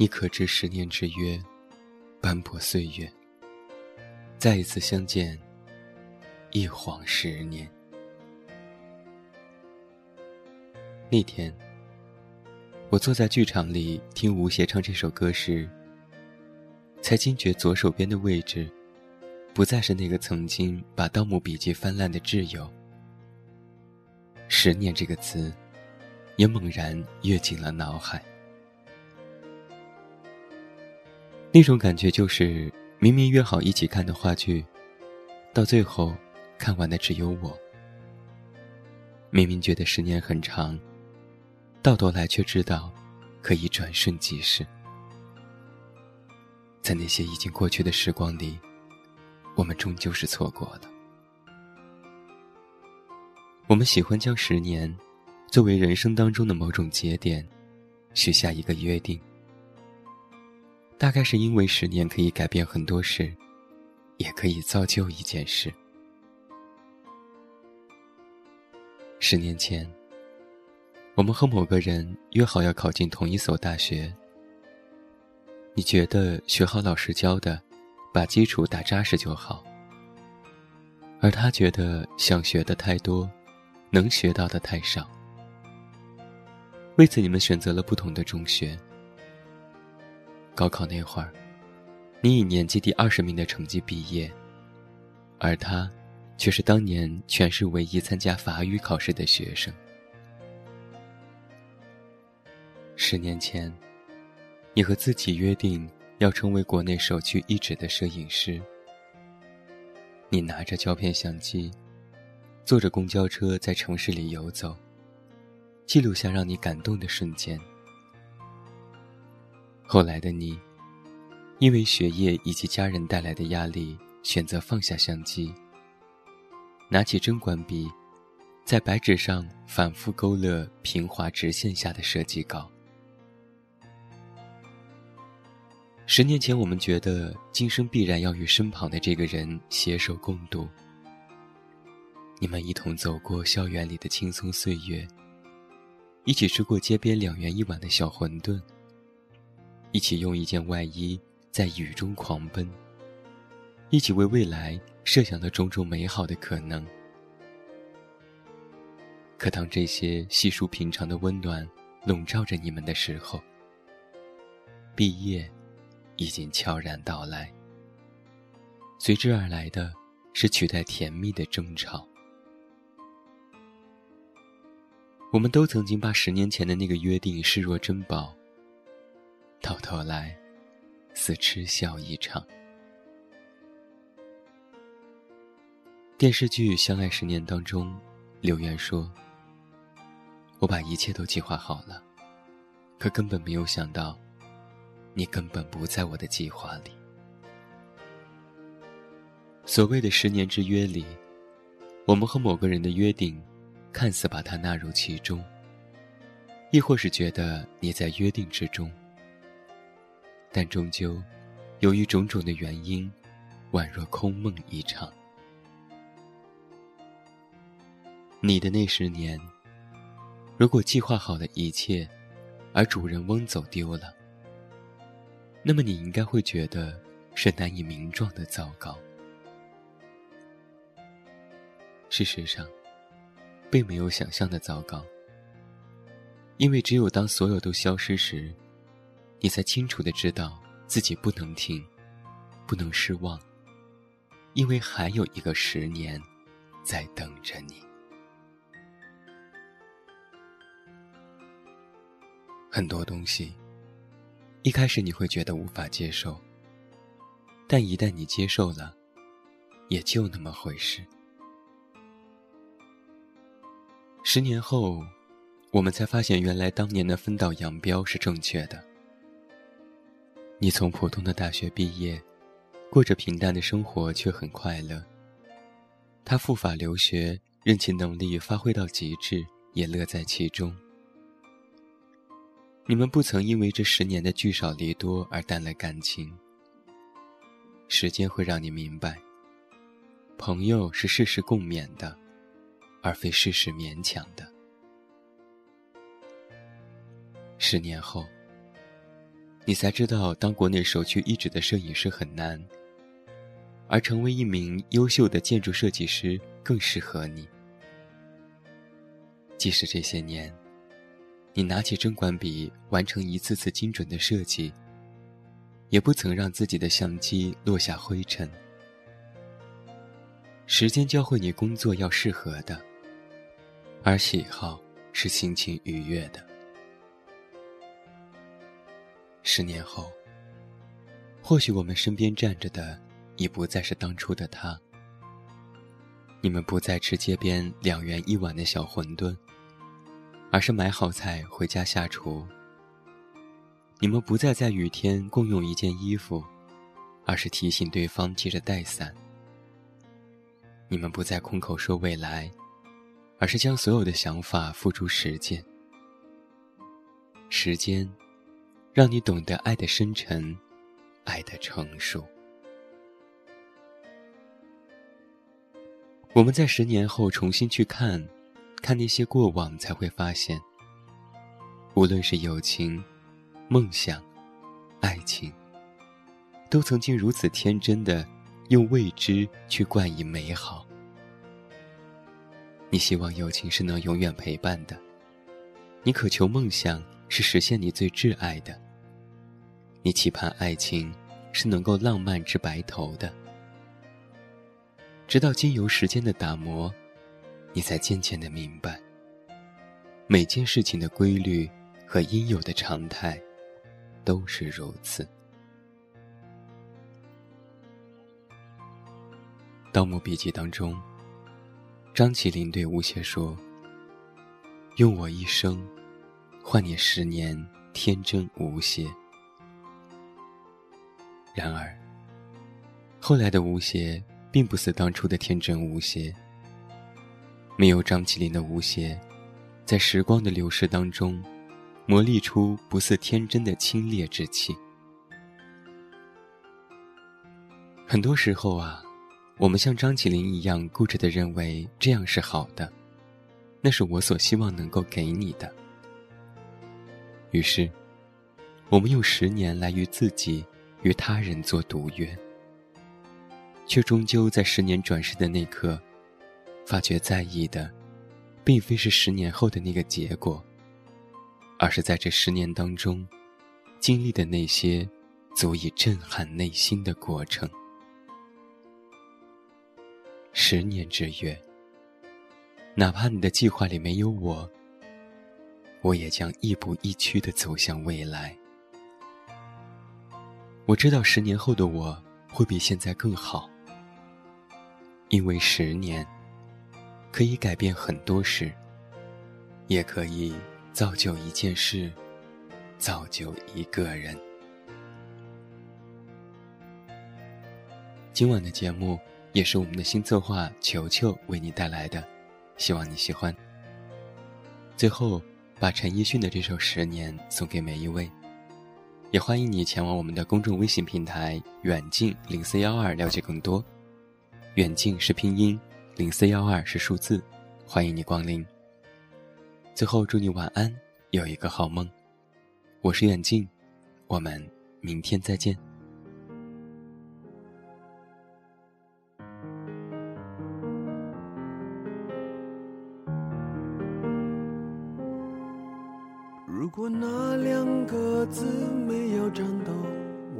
你可知十年之约，斑驳岁月。再一次相见，一晃十年。那天，我坐在剧场里听吴邪唱这首歌时，才惊觉左手边的位置，不再是那个曾经把《盗墓笔记》翻烂的挚友。十年这个词，也猛然跃进了脑海。那种感觉就是，明明约好一起看的话剧，到最后，看完的只有我。明明觉得十年很长，到头来却知道，可以转瞬即逝。在那些已经过去的时光里，我们终究是错过了。我们喜欢将十年，作为人生当中的某种节点，许下一个约定。大概是因为十年可以改变很多事，也可以造就一件事。十年前，我们和某个人约好要考进同一所大学。你觉得学好老师教的，把基础打扎实就好，而他觉得想学的太多，能学到的太少。为此，你们选择了不同的中学。高考那会儿，你以年级第二十名的成绩毕业，而他，却是当年全市唯一参加法语考试的学生。十年前，你和自己约定要成为国内首屈一指的摄影师。你拿着胶片相机，坐着公交车在城市里游走，记录下让你感动的瞬间。后来的你，因为学业以及家人带来的压力，选择放下相机，拿起针管笔，在白纸上反复勾勒平滑直线下的设计稿。十年前，我们觉得今生必然要与身旁的这个人携手共度。你们一同走过校园里的轻松岁月，一起吃过街边两元一碗的小馄饨。一起用一件外衣在雨中狂奔，一起为未来设想的种种美好的可能。可当这些细数平常的温暖笼罩着你们的时候，毕业已经悄然到来，随之而来的是取代甜蜜的争吵。我们都曾经把十年前的那个约定视若珍宝。到头来，似痴笑一场。电视剧《相爱十年》当中，刘源说：“我把一切都计划好了，可根本没有想到，你根本不在我的计划里。”所谓的十年之约里，我们和某个人的约定，看似把他纳入其中，亦或是觉得你在约定之中。但终究，由于种种的原因，宛若空梦一场。你的那十年，如果计划好了一切，而主人翁走丢了，那么你应该会觉得是难以名状的糟糕。事实上，并没有想象的糟糕，因为只有当所有都消失时。你才清楚的知道自己不能停，不能失望，因为还有一个十年在等着你。很多东西，一开始你会觉得无法接受，但一旦你接受了，也就那么回事。十年后，我们才发现，原来当年的分道扬镳是正确的。你从普通的大学毕业，过着平淡的生活，却很快乐。他赴法留学，任其能力发挥到极致，也乐在其中。你们不曾因为这十年的聚少离多而淡了感情。时间会让你明白，朋友是事事共勉的，而非事事勉强的。十年后。你才知道当国内首屈一指的摄影师很难，而成为一名优秀的建筑设计师更适合你。即使这些年，你拿起针管笔完成一次次精准的设计，也不曾让自己的相机落下灰尘。时间教会你工作要适合的，而喜好是心情愉悦的。十年后，或许我们身边站着的已不再是当初的他。你们不再吃街边两元一碗的小馄饨，而是买好菜回家下厨。你们不再在雨天共用一件衣服，而是提醒对方记着带伞。你们不再空口说未来，而是将所有的想法付诸实践。时间。让你懂得爱的深沉，爱的成熟。我们在十年后重新去看，看那些过往，才会发现，无论是友情、梦想、爱情，都曾经如此天真的用未知去冠以美好。你希望友情是能永远陪伴的，你渴求梦想是实现你最挚爱的。你期盼爱情是能够浪漫至白头的，直到经由时间的打磨，你才渐渐的明白，每件事情的规律和应有的常态都是如此。《盗墓笔记》当中，张起灵对吴邪说：“用我一生，换你十年天真无邪。”然而，后来的吴邪并不似当初的天真无邪。没有张起灵的吴邪，在时光的流逝当中，磨砺出不似天真的清冽之气。很多时候啊，我们像张起灵一样固执的认为这样是好的，那是我所希望能够给你的。于是，我们用十年来与自己。与他人做赌约，却终究在十年转世的那刻，发觉在意的，并非是十年后的那个结果，而是在这十年当中，经历的那些足以震撼内心的过程。十年之约，哪怕你的计划里没有我，我也将亦步亦趋的走向未来。我知道十年后的我会比现在更好，因为十年可以改变很多事，也可以造就一件事，造就一个人。今晚的节目也是我们的新策划球球为你带来的，希望你喜欢。最后，把陈奕迅的这首《十年》送给每一位。也欢迎你前往我们的公众微信平台“远近零四幺二”了解更多。远近是拼音，零四幺二是数字，欢迎你光临。最后祝你晚安，有一个好梦。我是远近，我们明天再见。如果那两个字，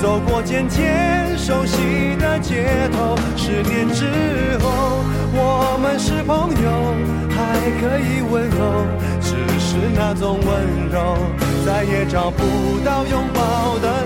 走过渐渐熟悉的街头十年之后我们是朋友还可以问候只是那种温柔再也找不到拥抱的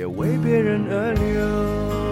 也为别人而流。